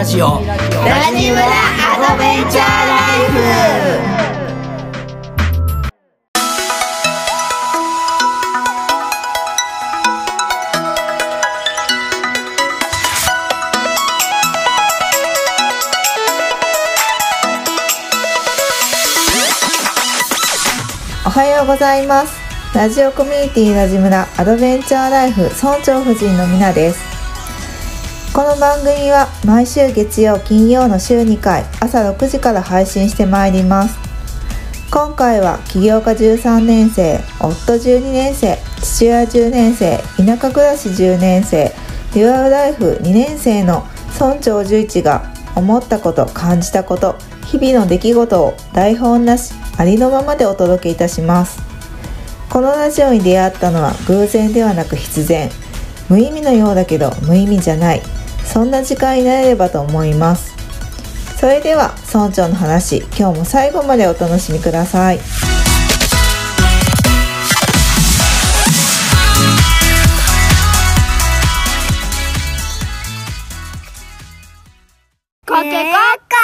ラジオ。ラジムラアドベンチャーライフおはようございますラジオコミュニティラジムラアドベンチャーライフ村長夫人のみなですこの番組は毎週月曜金曜の週2回朝6時から配信してまいります。今回は起業家13年生夫12年生父親10年生田舎暮らし10年生デュアルライフ2年生の村長11が思ったこと感じたこと日々の出来事を台本なしありのままでお届けいたします。このラジオに出会ったのは偶然ではなく必然。無意味のようだけど無意味じゃない。そんな時間になれればと思います。それでは村長の話今日も最後までお楽しみください。コケコッカ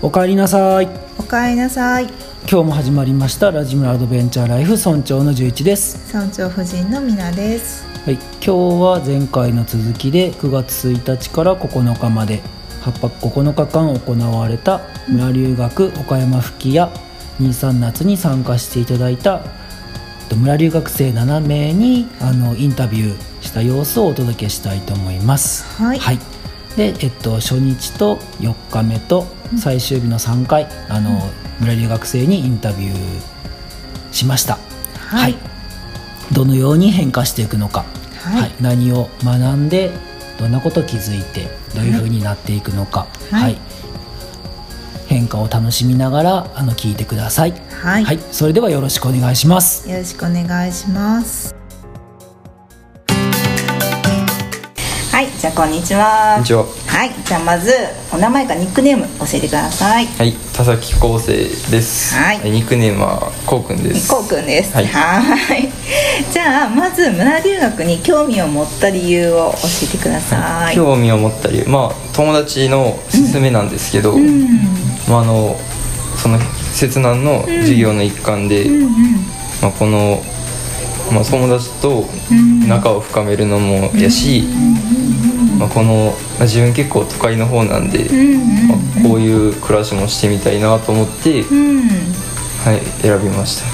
おかえりなさい。おかえりなさい今日も始まりましたラジムラアドベンチャーライフ村長の11です。村長夫人のみなです。はい今日は前回の続きで9月1日から9日まで8泊9日間行われた村留学岡山吹きや23夏に参加していただいた村留学生7名にあのインタビューした様子をお届けしたいと思います。はい。で、えっと、初日と4日目と最終日の3回、あの村留学生にインタビューしました。はい。どのように変化していくのか、はい。何を学んでどんなこと気づいてどういうふうになっていくのか、はい。変化を楽しみながらあの聞いてください。はい、それではよろしくお願いします。よろしくお願いしますこんにちは。こんにちは。はい、じゃあまずお名前かニックネーム教えてください。はい、田崎康生です。はいニックネームはこうくんです。こうくんです。ははいい。じゃあまず村留学に興味を持った理由を教えてください。興味を持ったり、まあ友達の勧めなんですけど、うん、まああのその摂南の授業の一環で、うん、まあこのまあ友達とうん仲を深めるのもやし、まあこのまあ自分結構都会の方なんで、うん、まあこういう暮らしもしてみたいなと思って、うん、うん。はい選びました。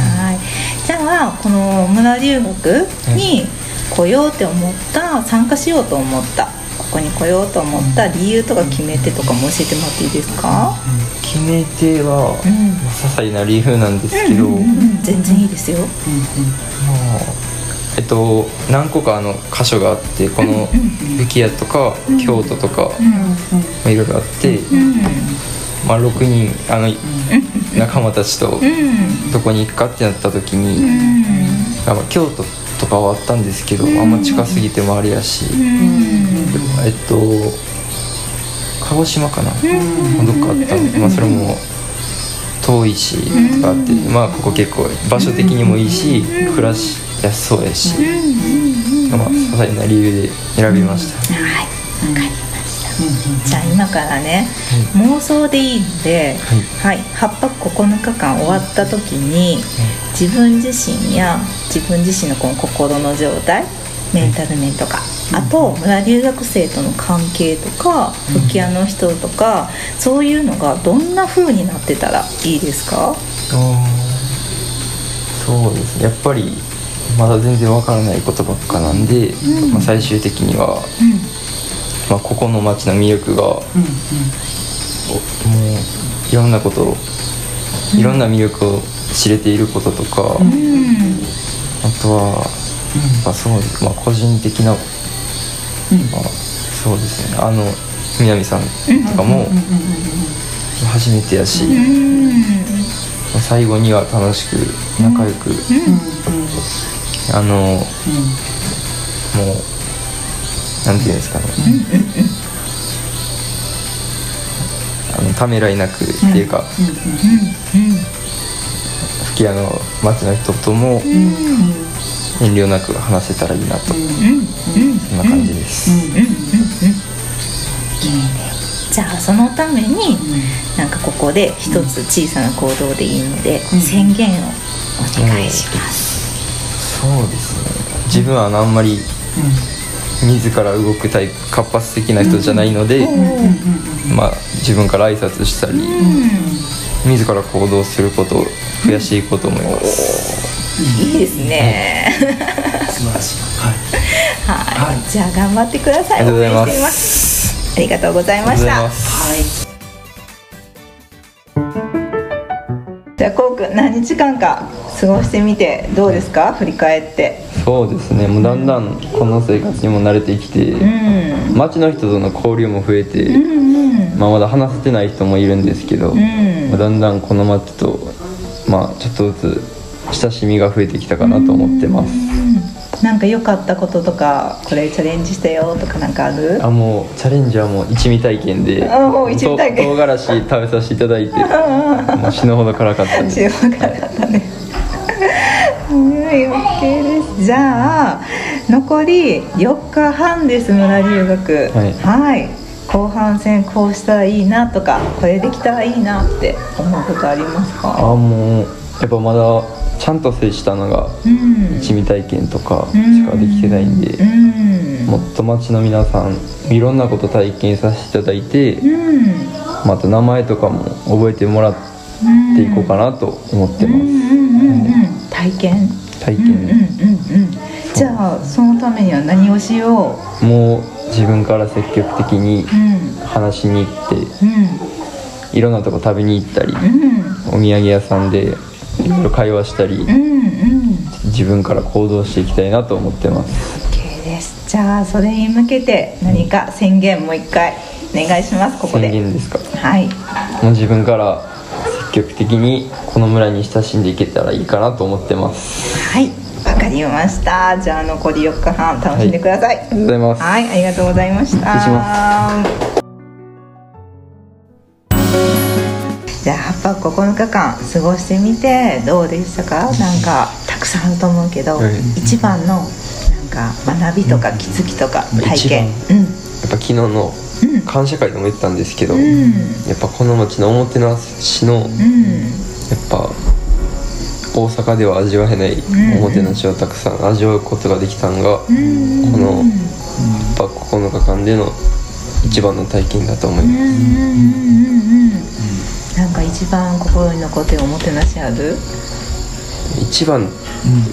はい。じゃあこの村留学に来ようって思った、参加しようと思った、ここに来ようと思った理由とか決め手とかも教えてもらっていいですか？決め手は、うんまあ些細な理由なんですけど。うんうんうん全然いいですよ。まあえっと何個かあの箇所があってこの吹き屋とか京都とか、まあ、いろいろあって、うん。まあ、6人あの 仲間たちとうん。どこに行くかってなった時に、うん。まあ京都とかはあったんですけど、あんま近すぎてもあれやし、えっと鹿児島かな、まあどっかあったん。で、まあ、それも遠いしとかあって、まあここ結構場所的にもいいし暮らしやすそうやし、まあ些細な理由で選びました。はい、わかりました。じゃあ今からね、妄想でいいので、はい、8泊9日間終わった時に、自分自身や自分自身のこの心の状態、メンタル面とか、あと村留学生との関係とか、吹き屋の人とか、そういうのがどんな風になってたらいいですか？そうですね。やっぱりまだ全然わからないことばっかなんで、まあ、最終的には、まあ、ここの町の魅力が、おもういろんなことをいろんな魅力を知れていることとか、うん、あとは、まあそうですまあ、個人的な、まあ、そうですね。あの南さんとかも初めてやし、うん、まあ最後には楽しく仲良く、あの、もうなんていうんですかね、ああのためらいなくっていうか、吹き矢の町の人とも遠慮なく話せたらいいなと、そんな感じです。じゃあそのためになんかここで一つ小さな行動でいいので宣言をお願いします。そうですね。自分はあのあんまり自ら動くタイプ活発的な人じゃないので、まあ、自分から挨拶したり、自ら行動することを増やしていこうと思います、いいですね。素晴らしい。はい。はい、じゃあ頑張ってください。ありがとうございます。ありがとうございました何日間か過ごしてみてどうですか？振り返って。そうですねもうだんだんこの生活にも慣れてきて、うん。街の人との交流も増えて、うんまあ、まだ話せてない人もいるんですけど、んまあだんだんこの街と、まあ、ちょっとずつ親しみが増えてきたかなと思ってます、なんか良かったこととかこれチャレンジしたよとかなんかある？あもうチャレンジはもう一味体験で あもう一味体験と唐辛子食べさせていただいて もう死ぬほど辛かったです塩辛かったね。うん、OK です。じゃあ残り4日半です村留学。はいはい。後半戦こうしたらいいなとかこれできたらいいなって思うことありますか？あもうやっぱまだちゃんと接したのがうん。一味体験とかしかできてないんで、うん。もっと街の皆さんいろんなこと体験させていただいて、うん。また名前とかも覚えてもらっていこうかなと思ってます。体験？体うんうんうん験、うん。じゃあそのためには何をしよもう自分から積極的に。話しに行ってうん。いろんなとこ食べに行ったり、うん。お土産屋さんでいろいろ会話したり、うんうん。自分から行動していきたいなと思ってます OK です。じゃあそれに向けて何か宣言もう一回お願いします。ここで。宣言ですか？はい。もう自分から積極的にこの村に親しんでいけたらいいかなと思ってますはい。わかりました。じゃあ残り4日半楽しんでください。ありがとうございます、はい、ありがとうございました。じゃあ8泊9日間過ごしてみてどうでしたか？なんかたくさんあると思うけど、はい一番のなんか学びとか気づきとかうん。体験。一やっぱ昨日のうん。感謝会でも言ったんですけど、うん。やっぱこの町のおもてなしのやっうんぱ大阪では味わえないん。おもてなしをたくさん味わうことができたのが、うん。この8泊9日間での一番の体験だと思いうんうんます、うんうんうんなんか一番心に残ってるおもてなしある？一番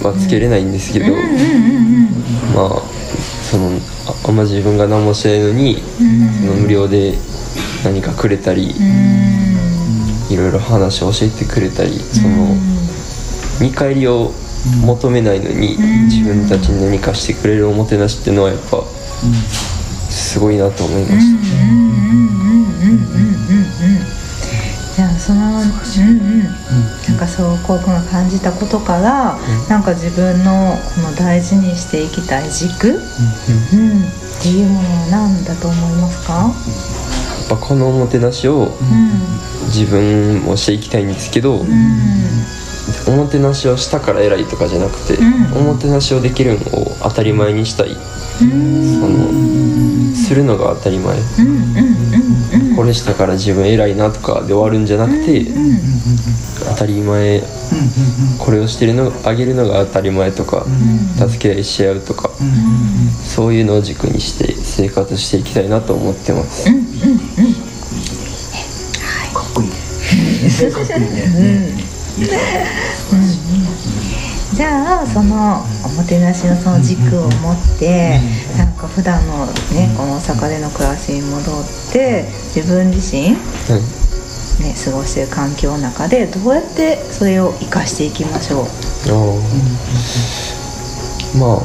はつけれないんですけど、まあそのああんま自分が何もしてないのに、その無料で何かくれたり、いろいろ話を教えてくれたり、その見返りを求めないのに、自分たちに何かしてくれるおもてなしっていうのはやっぱ、すごいなと思いました、じゃあそのうんうん。なんかそうこうくんが感じたことから、なんか自分のこの大事にしていきたい軸、うんっていうものは何だと思いますか、やっぱこのおもてなしを自分もしていきたいんですけど、おもてなしをしたから偉いとかじゃなくて、うん。おもてなしをできるのを当たり前にしたい、そのするのが当たり前、これしたから自分偉いなとかで終わるんじゃなくて、当たり前これをしてるのあげるのが当たり前とか、助け合いし合うとか、そういうのを軸にして生活していきたいなと思ってます、かっこいい。じゃあそのおもてなしのその軸を持って普段のねこの大阪での暮らしに戻って自分自身はいね、過ごしている環境の中でどうやってそれを生かしていきましょう。まあ、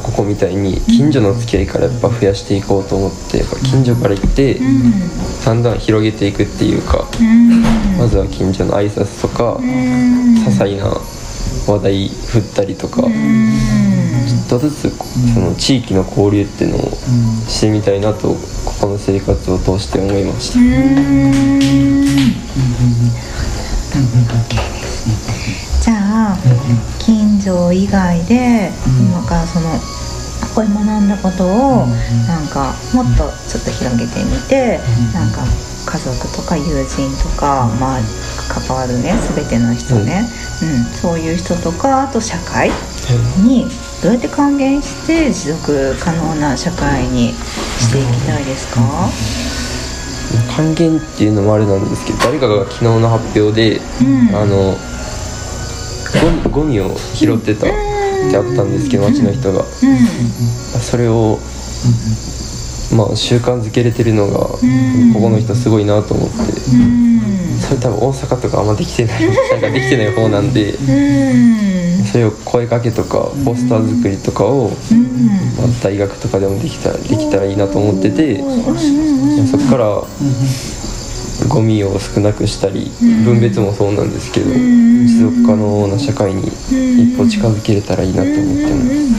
ここみたいに近所の付き合いからやっぱ増やしていこうと思ってやっぱ近所から行って、だんだん広げていくっていうか、まずは近所の挨拶とか、些細な話題振ったりとか、とずつその地域の交流っていうのをしてみたいなとここの生活を通して思いました。じゃあ近所以外で今からそのここで学んだことをなんかもっとちょっと広げてみてなんか家族とか友人とか、まあ、関わるね全ての人ね、うん、そういう人とかあと社会にどうやって還元して持続可能な社会にしていきたいですか、還元っていうのもあれなんですけど誰かが昨日の発表で、うん、あのゴミを拾ってたってあったんですけど町の人が、それをまあ習慣づけれてるのがここの人すごいなと思って。それ多分大阪とかあんまできてないなんかできてない方なんでそれを声かけとかポスター作りとかをまあ大学とかでもできたらできたらいいなと思っててそこからゴミを少なくしたり分別もそうなんですけど持続可能な社会に一歩近づけれたらいいなと思ってます。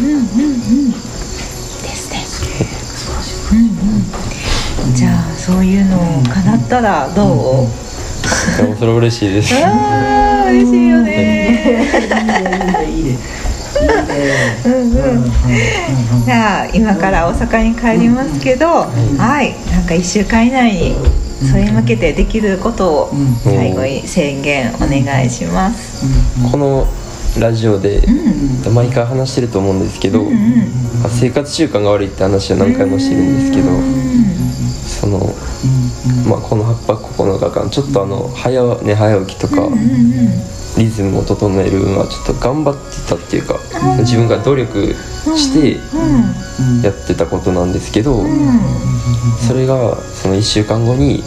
じゃあそういうの叶ったらどう、でもそれ嬉しいです。ああ嬉しいよね。じゃあ今から大阪に帰ります。けど、はいなんか1週間以内にそれに向けてできることを最後に宣言お願いします、このラジオで毎回話してると思うんです。けど、生活習慣が悪いって話は何回もしてるんです。けど、その、まあ、この8泊9日間ちょっとあの早寝早起きとか、リズムを整えるのはちょっと頑張ってたっていうか、自分が努力してやってたことなんですけど、それがその1週間後に、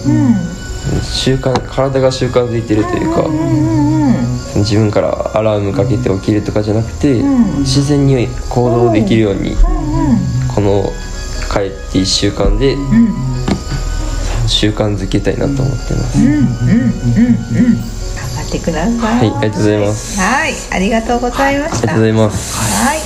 習慣体が習慣づいてるというか、自分からアラームかけて起きるとかじゃなくて、自然に行動できるように、この帰って1週間で、習慣づけたいなと思ってます。ってください。はい、ありがとうございます。はい、ありがとうございました。ありがとうございます。はい。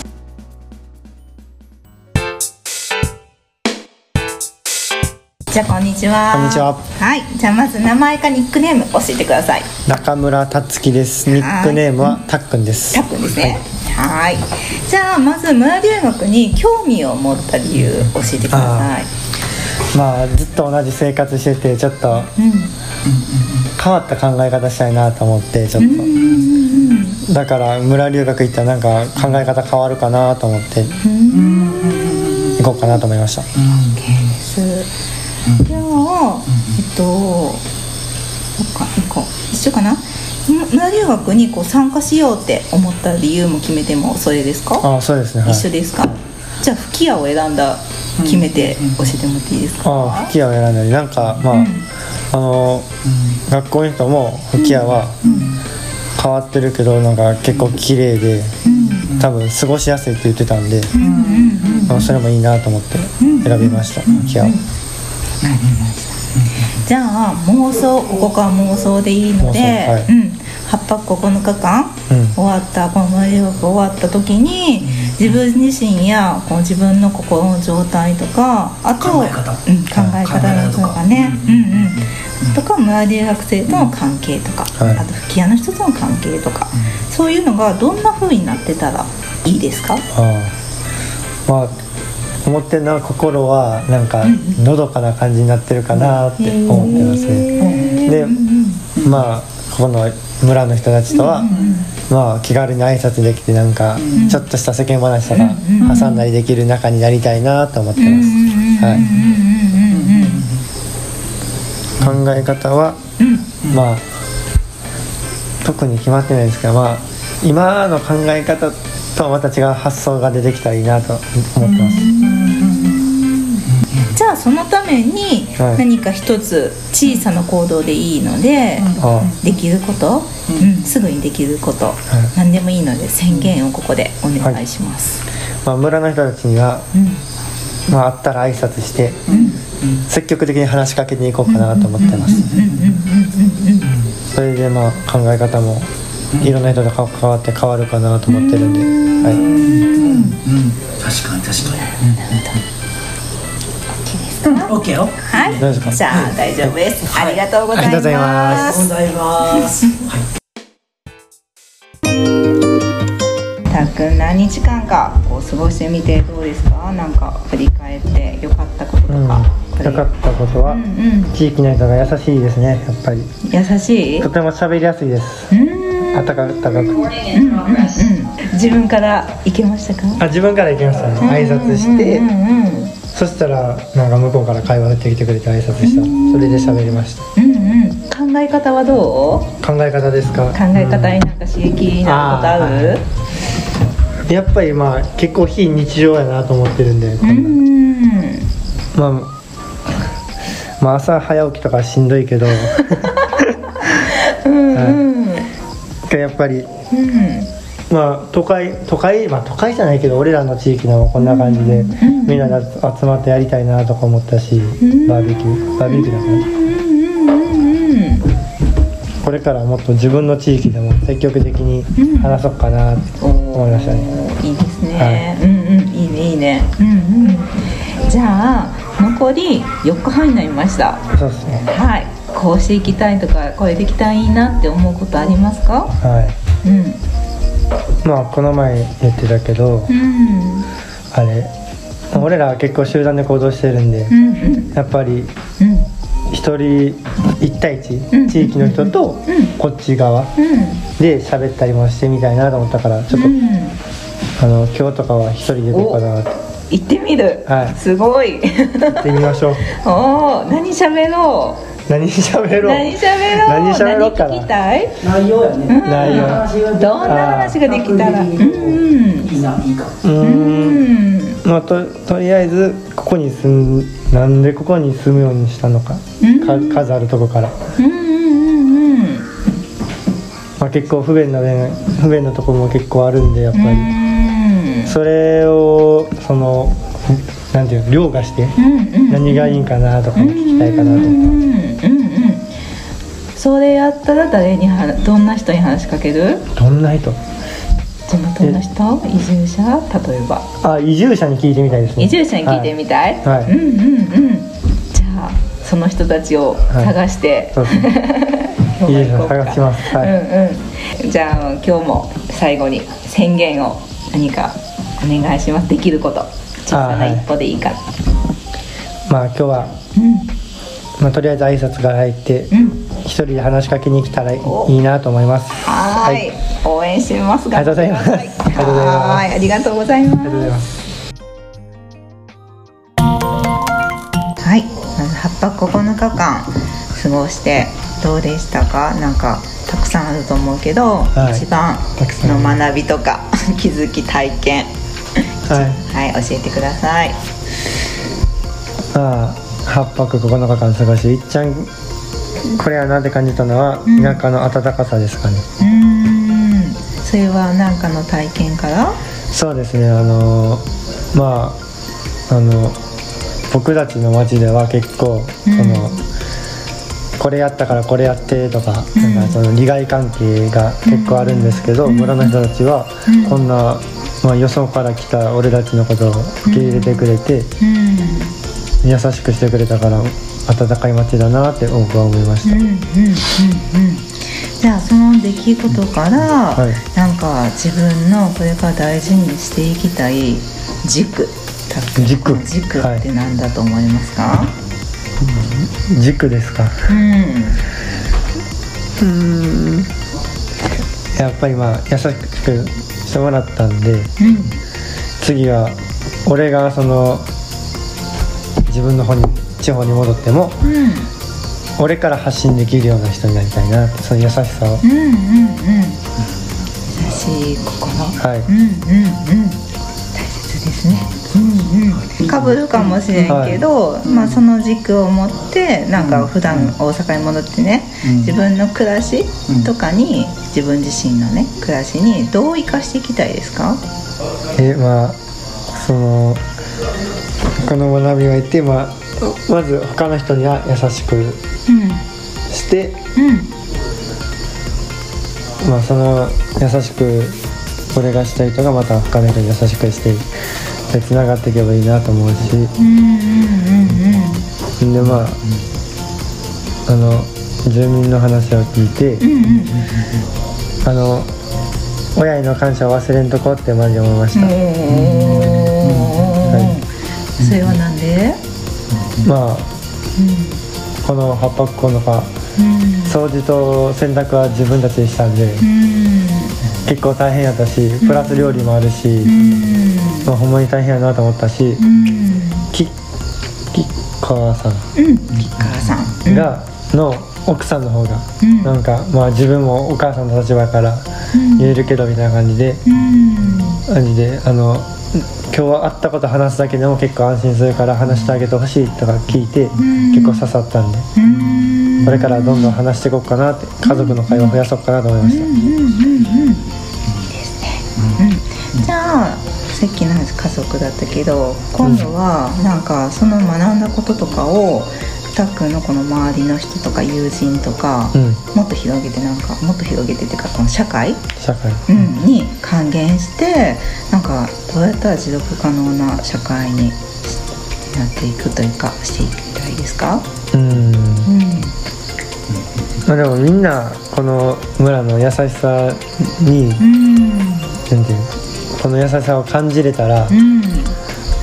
じゃあこんにちは。こんにちは。はい、じゃあまず名前かニックネーム教えてください。中村達樹です。ニックネームはたっくんです。たっくんですね。はい。じゃあまず村留学に興味を持った理由教えてください。まあずっと同じ生活しててちょっと、うん、変わった考え方したいなと思ってちょっと。だから村留学行ったらなんか考え方変わるかなと思って行こうかなと思いました。じゃあえっとそっか行こう。一緒かな？村留学にこう参加しようって思った理由も決めてもそれですか？あそうですね、はい、一緒ですか？じゃあ吹き矢を選んだ決めて教えてもらっていいですか、あ吹き矢を選んだりなんかまあ、うん、あの、うん、学校の人も吹き矢は変わってるけどなんか結構綺麗で、多分過ごしやすいって言ってたんで、まあ、それもいいなと思って選びました、吹き矢を。じゃあ妄想ここから妄想でいいので、はい、うん、8泊9日間、うん、終わったこの留学終わった時に、自分自身やこう自分の心の状態とかあと考え方、うん、考え方とかね、うんうん、とか村留学生との関係とか、はい、あと吹き矢の人との関係とか、そういうのがどんなふうになってたらいいですか？あまあ思ってるのは心はなんかのどかな感じになってるかなって思ってますね。でまあここの村の人たちとは、まあ気軽に挨拶できてなんかちょっとした世間話とか挟んだりできる仲になりたいなと思ってます。はい、考え方は、まあ特に決まってないですけどまあ今の考え方とはまた違う発想が出てきたらいいなと思ってます。じゃあそのために何か一つ小さな行動でいいので、できること、うん、すぐにできること、何でもいいので宣言をここでお願いします、まあ、村の人たちには、まあ、会ったら挨拶して、積極的に話しかけに行こうかなと思ってます。それでまあ考え方もいろん。な人と関わって変わるかなと思ってるん。で、はい、うん。確かに確かにうんオッケーよ。はい。大丈夫ですかじゃあ大丈夫です、はい。ありがとうございありがとうございまます。ございますはい。たっくん何日間かこう過ごしてみてどうですか？なんか振り返って良かったこととうん、か、これよかったことは、うんうん。地域の人が優しいですねやっぱり。優しい？とても喋りやすいです。うん。あったかく。うん自分から行けましたか？あ自分から行きましたね。挨拶して、うんうん。うんそしたらなんか向こうから会話してきてくれて挨拶した。それで喋りました。うんうん。考え方はどう？考え方ですか？考え方になんか刺激になることある？やっぱりまあ結構非日常やなと思ってるんで、こうんまあまあ朝早起きとかしんどいけど。うんやっぱりうんまあ都会都会まあ都会じゃないけど俺らの地域のこんな感じでんみんなで集まってやりたいなとか思ったしん。バーベキューバーベキューだからうんうんこれからもっと自分の地域でも積極的に話そうかなってうん思いましたね。おーいいですね、うんうんいいねいいね。うんうん。じゃあ残り4日半になりました。そうですね。はい。こうしていきたいとかこれできたらいいなって思うことありますか？はい。うんまあこの前言ってたけどうん。あれ俺らは結構集団で行動してるんでうんうん。やっぱりうん。一人一対一うん。地域の人とうん。こっち側うん。で喋ったりもしてみたいなと思ったからちょっとうん。あの今日とかは一人でどうかなって。行ってみる、はい。すごい。行ってみましょう。おお何喋ろ何喋うろう。何喋ろう。何喋ろうかな。何聞きたい？内容やね。うん。内容どんな話ができたら？うんいいないいかうん。んまあととりあえずここに住んなんでここに住むようにしたのか？うん。か数あるとこから、うんうんうんうん。まあ、結構不便な面不便なところも結構あるんでやっぱり、うん。それをそのなんていうの凌駕してうんうん何がいいんかなとかも聞きたいかなとうそれやったら誰にはどんな人に話しかける？たどんな人？地元の人？移住者？例えば。あ移住者に聞いてみたいですね。移住者に聞いてみたい、はい。はい。うんうんうん。じゃあその人たちを探して、そうですね。移住者探します。はい、うんうん。じゃあ今日も最後に宣言を何かお願いします。できること。小さな一歩でいいか。らまあ今日は、まあ、とりあえず挨拶が入って一人で話しかけに来たらいお。いなと思います。はーい。はい。応援してますありがとうございます。頑張ってくださありがとうございます。はーいありがとうございます。はい、まず8泊9日間過ごしてどうでしたか？なんかたくさんあると思うけど、はい。一番の学びとか気づき体験。はい。はい教えてください。まあ8泊9日間過ごしていっちゃんこれは何て感じたのはうん。田舎の暖かさですかね、うーん。それは何かの体験から？そうですね。あのまああの僕たちの町では結構その、これやったからこれやってとか,、うん。なんかその利害関係が結構あるんですけど、うん。村の人たちはうん。こんな、まあ、よそから来た俺たちのことを受け入れてくれて、うん優しくしてくれたから温かい町だなって僕は思いました、うんうんうんうん。じゃあその出来事から、はい。なんか自分のこれから大事にしていきたい軸た軸。軸って何だと思いますか、軸ですか？うん。うん。やっぱりまあ優しくしてもらったんでうん。次は俺がその自分の方に地方に戻ってもうん。俺から発信できるような人になりたいなってその優しさを。うんうんうん。優しい心。はい。うんうんうん。大切ですね。うんうん。かぶるかもしれんけど、まあその軸を持ってなんか普段大阪に戻ってね、うん。自分の暮らしうんとかに自分自身のね暮らしにどう生かしていきたいですか？えまあそのこの学びを得てまあまず他の人には優しくうんしてうん。まあその優しく俺がしたい人がまた他の人に優しくしてでつながっていけばいいなと思うし、でまああの住民の話を聞いて、あの親への感謝を忘れんとこってマジで思いました、はい、それはなんで？まあ、この八白粉のか、掃除と洗濯は自分たちでしたんで、結構大変やったしプラス料理もあるし、まあ、ほんまに大変やなと思ったし、き吉川さん、吉川さん。がの奥さんの方が、なんかまあ自分もお母さんの立場から言えるけどみたいな感じで、感じであの今日は会ったこと話すだけでも結構安心するから話してあげてほしいとか聞いて、結構刺さったんで、これからどんどん話していこうかなって家族の会話増やそうかなと思いました。じゃあさっきの話家族だったけど今度はなんかその学んだこととかをたっくんのこの周りの人とか友人とか、うん。もっと広げてなんかもっと広げてっていうかこの社会、社会。うん、に還元してなんかどうやったら持続可能な社会になっていくというかしていきたいですか、うん。うん。まあでもみんなこの村の優しさにうん。なんていうの？この優しさを感じれたらうん。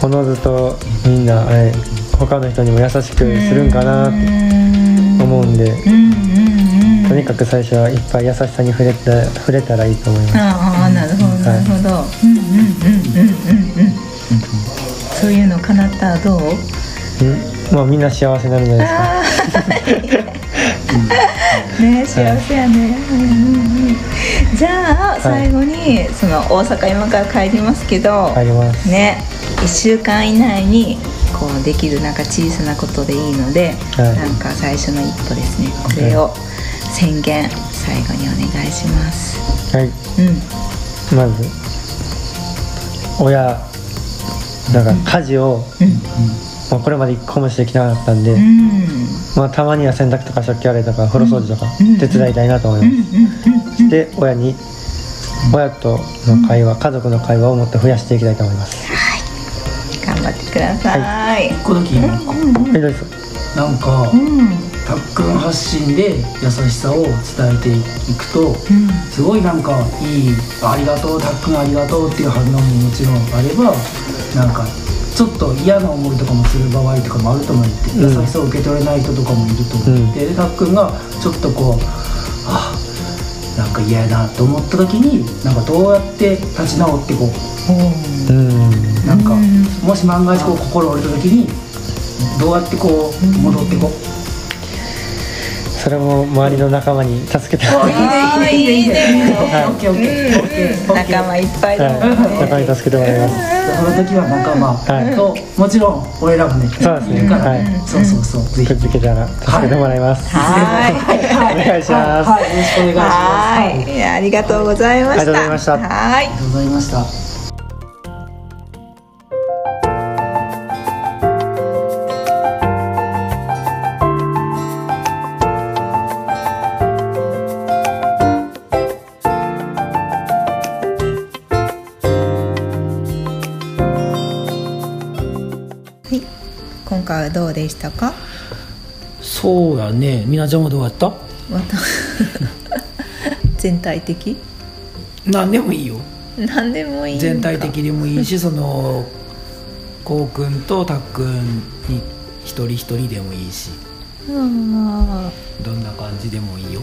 おのずとみんなあれ他の人にも優しくするんかなって思うんでとにかく最初はいっぱい優しさに触れた触れたらいいと思います。ああなるほどなるほど、うんうんうんうんうんうんそういうの叶ったらどう？うん。まあみんな幸せになるんじゃないですか。ね幸せやね、うんうんうん。じゃあ最後に、その大阪今から帰りますけど、帰ります。ね1週間以内にこうできるなんか小さなことでいいので、はい。なんか最初の一歩ですね。これを宣言最後にお願いします。はい。うん。まず親なんか家事を、まあ、これまで一個もしてきなかったんで、うん。まあ、たまには洗濯とか食器洗いとか風呂掃除とかうん。手伝いたいなと思います、で親に親との会話家族の会話をもっと増やしていきたいと思います、頑張ってください、一個だけいいのはいどうぞなんかうん。たっくん発信で優しさを伝えていくとすごいなんかいい「ありがとうたっくんありがとう」っていう反応ももちろんあればなんかちょっと嫌な思いとかもする場合とかもあると思って、うん優しさを受け取れない人とかもいると思って、でたっくんがちょっとこう「あなんか嫌やな」と思った時になんかどうやって立ち直ってこううんなんかもし万が一こう心折れた時にどうやってこう戻ってこう。それも周りの仲間に助けて。もらいますいいねいいね。オッケーオッケーオッケー。オッケー仲間いっぱいだ。ね仲間に助けてもらいます。その時は仲間はい。ともちろん俺らもねそうですね。はい。そうそうそう。ぜひくっつけたら助けてもらいます、はい。はい。お願いします。はい。よろしくお願いします。ははいありいありがとうございました。ありがとうございました。はい。がとうございました今回はどうでしたか？そうやね。みなちゃんはどうやった？全体的？何でもいいよ。何でもいい全体的でもいいしそのこうくんとたっくんに一人一人でもいいし。うんどんな感じでもいいよ。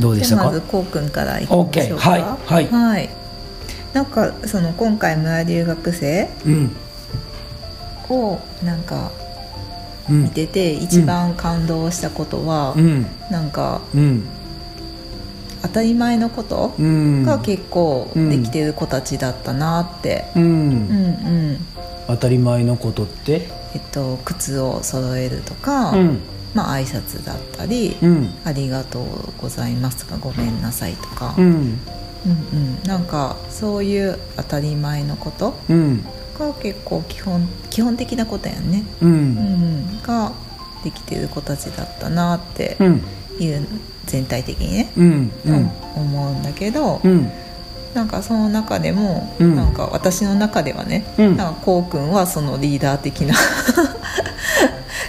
どうでしたか？あまずこうくんからいきましょうか。OK はい。はい。なんかその今回村留学生？うんをなんかうん見てて一番感動したことは、うん。なんかうん。当たり前のことうん。が結構できてる子たちだったなって、うん。うん、うん。当たり前のことって？えっと靴を揃えるとか、うん。まあ挨拶だったり、うん。ありがとうございますとかごめんなさいとか、うん。うんうん。なんかそういう当たり前のことうんが結構基本基本的なことやんね、ううん。んうん、ができてる子たちだったなってうん。いう全体的にね、うん。うん。思うんだけど、うん。なんかその中でも、うん。なんか私の中ではね、うん。なんかこうくんはそのリーダー的な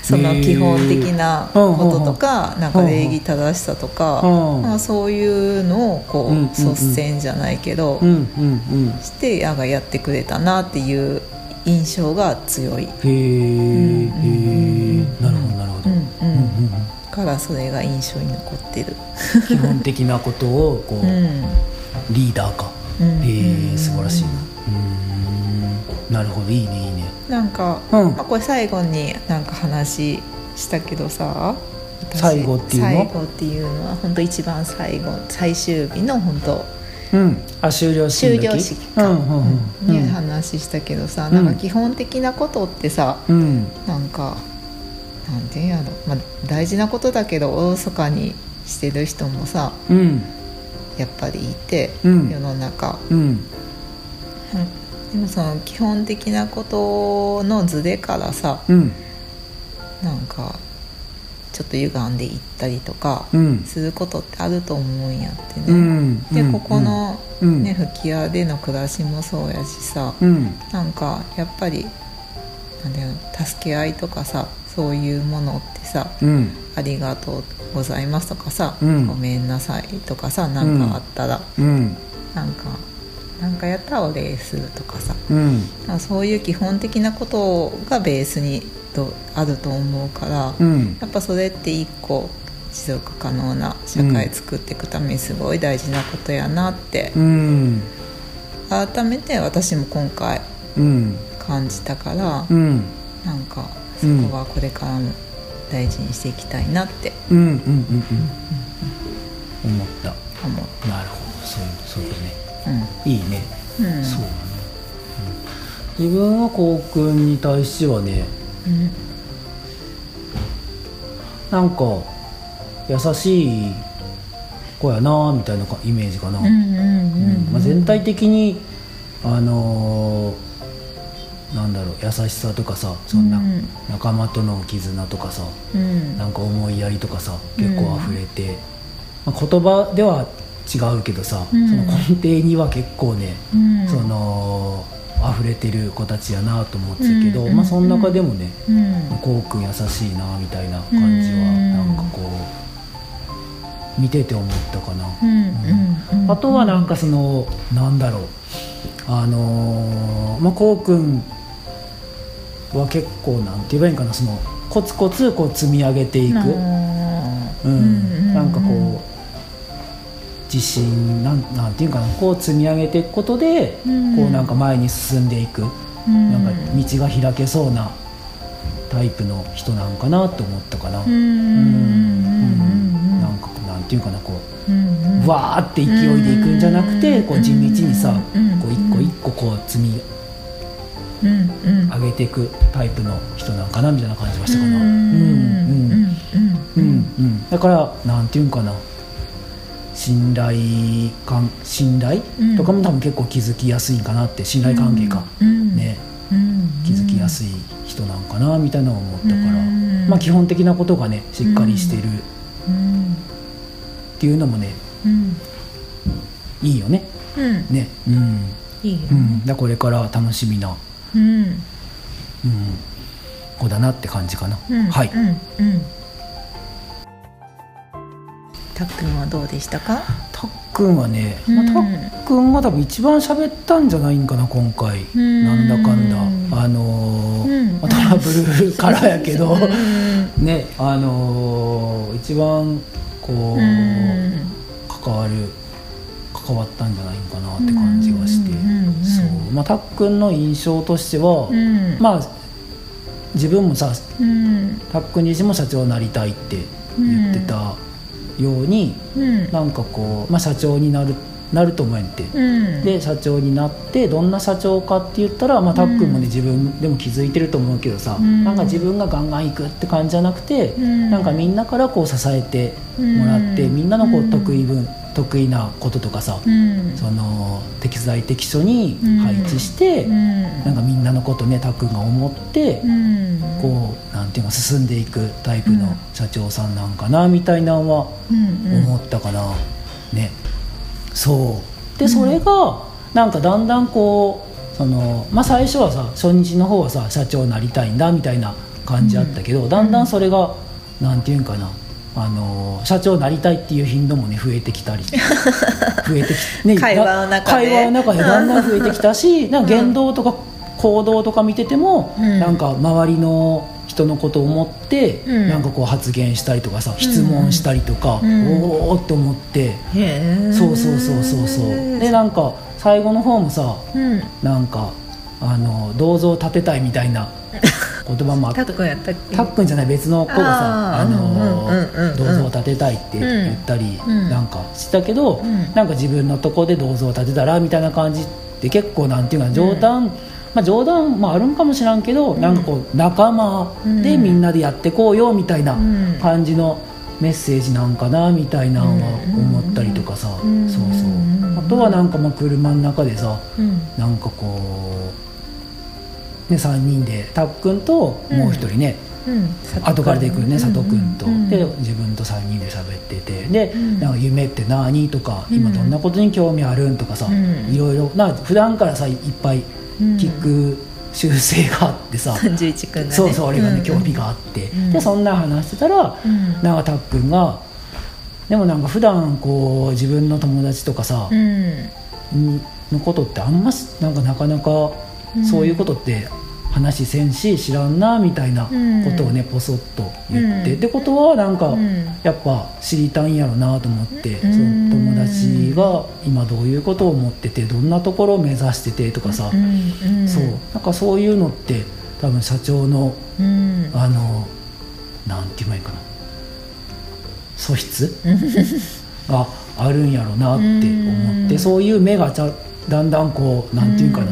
その基本的なこととか、なんか礼儀正しさとか、うんまあ、そういうのをこう、率先じゃないけど、うんうんうん。してやがやってくれたなっていう印象が強い、へえなるほどなるほど、うんうん。うんうんからそれが印象に残ってる。うん基本的なことをこう、うん。リーダーか、うんへえ素晴らしいな。うーん。なるほどいいねいいねなんか、うん。まあ、これ最後になんか話したけどさ。私最後っていうの？最後っていうのは本当一番最後最終日の本当。うん。あ終了式終了式か、うんうんうん。ね話したけどさ、うんなん。か基本的なことってさうん。なんかなんていうんやろ、まあ、大事なことだけどおろそかにしてる人もさうん。やっぱりいて、うん。世の中。うんでもその基本的なことのズレからさうん。なんかちょっと歪んでいったりとかうん。することってあると思うんやってね、うん。でここの、うん。ね、吹き矢での暮らしもそうやしさ、うん。なんかやっぱりなんだろう助け合いとかさそういうものってさうん「ありがとうございます」とかさ、うん。ごめんなさい」とかさ何かあったら、うん。なんかなんかやったらお礼するとかさ。うん。そういう基本的なことがベースにとあると思うから、うん。やっぱそれって一個持続可能な社会作っていくためにすごい大事なことやなって、うん。改めて私も今回うん。感じたから、うん。なんかそこはこれからも大事にしていきたいなって。思った。なるほど。そういうことね。うんいいね。うん。そう。だね、うん。自分はこうくんに対してはねうん。なんか優しい子やなみたいなかイメージかな、全体的にあのーなんだろう優しさとかさそんなうん。仲間との絆とかさうん。なんか思いやりとかさ結構溢れて、まあ、言葉では違うけどさ、うん。その根底には結構ね、うん。その溢れてる子たちやなと思ってたけど、うんまあその中でもね、うん。こうくん優しいなみたいな感じはうん。なんかこう見てて思ったかな、うんあとはなんかそのなんだろう。あのーまあこうくんは結構なんて言えばいいんかな。そのコツコツこう積み上げていく、うん、なんかこう自信なんなんていうかなこう積み上げていくことで、うん。こうなんか前に進んでいく、うん。なんか道が開けそうなタイプの人なんかなと思ったかな、うん。なんかなんていうかなこううん。うん。わーって勢いでいくんじゃなくてこう地道にさうん。こう一個一個こう積み上げていくタイプの人なんかなみたいな感じがしたかな。うん。うん。うん。うん。だからなんていうんかな信頼感信頼？うん。とかも多分結構気づきやすいんかなって信頼関係か、うん。ね。うん。気づきやすい人なんかなみたいなのを思ったから、うん。まあ基本的なことがねしっかりしてる。うんっていうのもねうんいいよね。うん。ね。うん、いいようん、だこれから楽しみな、うん。うん、子だなって感じかな、うん。はい、うん。うんたっくんはどうでしたか？たっくんはね、うん。まあ、たっくんが多分一番喋ったんじゃないんかな今回、ん。なんだかんだ。あのーうん。まあトラブルからやけど。うん。ねあのー一番こう、うん。関わる関わったんじゃないかなって感じがして、そう。まあたっくんの印象としては、うん。まあ自分もさうん。たっくん自身も社長になりたいって言ってたように、うん。なんかこう、まあ、社長になるなると思えんて、うん。で社長になってどんな社長かって言ったら、まあ、たっくんもね自分でも気づいてると思うけどさ、うん。なんか自分がガンガン行くって感じじゃなくて、うん。なんかみんなからこう支えてもらって、うん。みんなのこう得意分得意なこととかさ、うん。その適材適所に配置して、うん。なんかみんなのことねたっくんが思って、うん。こうなんていうか進んでいくタイプのうん社長さんなんかなみたいなんうん思ったかな、ねそう。でそれがなんかだんだんこうその、まあ、最初はさ初日の方はさ社長になりたいんだみたいな感じあったけど、だんだんそれがなんていうんかなあの社長になりたいっていう頻度もね増えてきたり。増えてき、ね、会話の中で。会話の中でだんだん増えてきたしなんか言動とか行動とか見てても、うん。なんか周りの人のことを思って、うん。なんかこう発言したりとかさ質問したりとか、うん。おおって思って、そうそうそうそうそう。でなんか最後の方もさうん。なんかあの銅像を建てたいみたいな 言葉もあってタックンやったっくんじゃない別の子がさあのうんうんうんうん銅像を建てたいって言ったりうん。なんかしたけど、うん。なんか自分のとこで銅像を建てたらみたいな感じって結構なんていうかな冗談、まあ、冗談もあるんかもしらんけど、なんかこう仲間でみんなでやってこうよみたいなうん。感じのメッセージなんかなみたいなのは思ったりとかさ、うん。そうそう。あとはなんかまあ車の中でさうん。なんかこう、ね、3人でたっくんともう一人ね、うん。後から出てくるね佐藤君と、うん。で自分と3人で喋ってて。で、うん。なんか夢って何とか、うん今どんなことに興味あるんとかさ、うん。いろいろな普段からさいっぱい聞く習性があってさ、31君がね。そうそう俺がね、ん。興味があって、うん。でそんな話してたら、うん。なんかたっくんがでもなんか普段こう自分の友達とかさ、うん。にのことってあんましなんかなかなかうん。そういうことって話せんし知らんなみたいなことをねポソッと言って、うん。ってことはなんかうん。やっぱ知りたいんやろなと思って、うん。その友達が今どういうことを思っててどんなところを目指しててとかさ、そう。なんかそういうのって多分社長のうん。あのなんて言えばいいかな。素質があるんやろなって思って、うん。そういう目がちゃだんだんこうなんていうかな、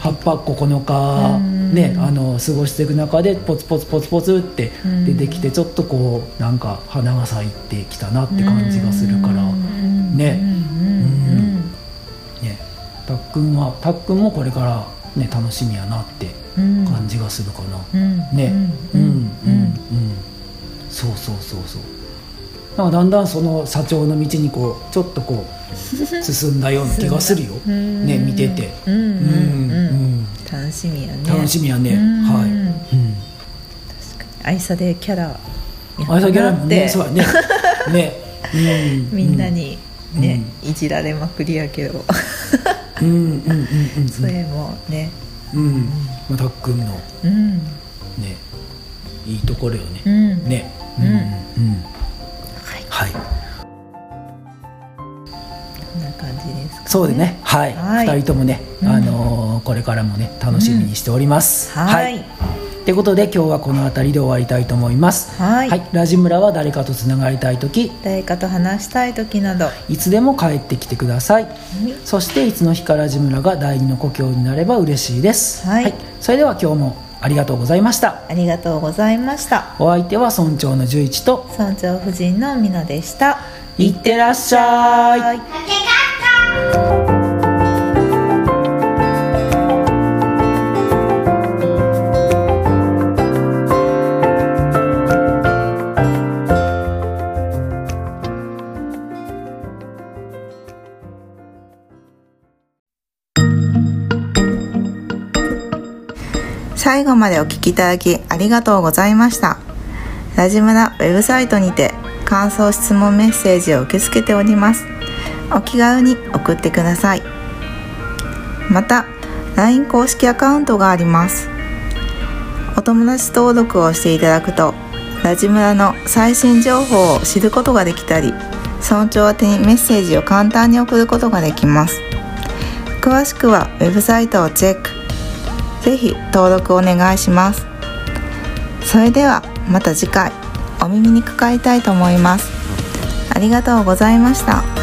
8泊9日、うん。ねあの過ごしていく中でポツポツポツポツってうん。出てきてちょっとこうなんか花が咲いてきたなって感じがするから、うん。ね。うん。ね。たっくんはたっくんもこれからね楽しみやなって感じがするかな。うん。ね。ううん。んうん。うん。そうそうそうそう。なんかだんだんその社長の道にこうちょっとこう 進んだような気がするよ、うんね見てて。うんしみやね。楽しみやね、うん。はい、うん、愛さでキャラやあれだけでもねそうやね。ね、うん、みんなにね、いじられまくりやけど。うんうんうんそれもね。うん。まあたっくんのうん。ねいいところよね、うん。ね。うんうん。はい。こんそうでね。はい、はい。二人ともね、うん。あのーこれからもね楽しみにしております、はい。とい。うことで今日はこの辺りで終わりたいと思います。はい。ラジムラは誰かとつながりたい時。誰かと話したい時など。いつでも帰ってきてください。そしていつの日かラジムラが第二の故郷になれば嬉しいです。はい。それでは今日もありがとうございました。ありがとうございました。お相手は村長の十一と。村長夫人の美濃でした。いってらっしゃい最後までお聞きいただきありがとうございました。ラジムラウェブサイトにて感想質問メッセージを受け付けております。お気軽に送ってください。また LINE 公式アカウントがあります。お友達登録をしていただくとラジムラの最新情報を知ることができたり村長宛にメッセージを簡単に送ることができます。詳しくはウェブサイトをチェック。ぜひ登録お願いします。それではまた次回お耳にかかりたいと思います。ありがとうございました。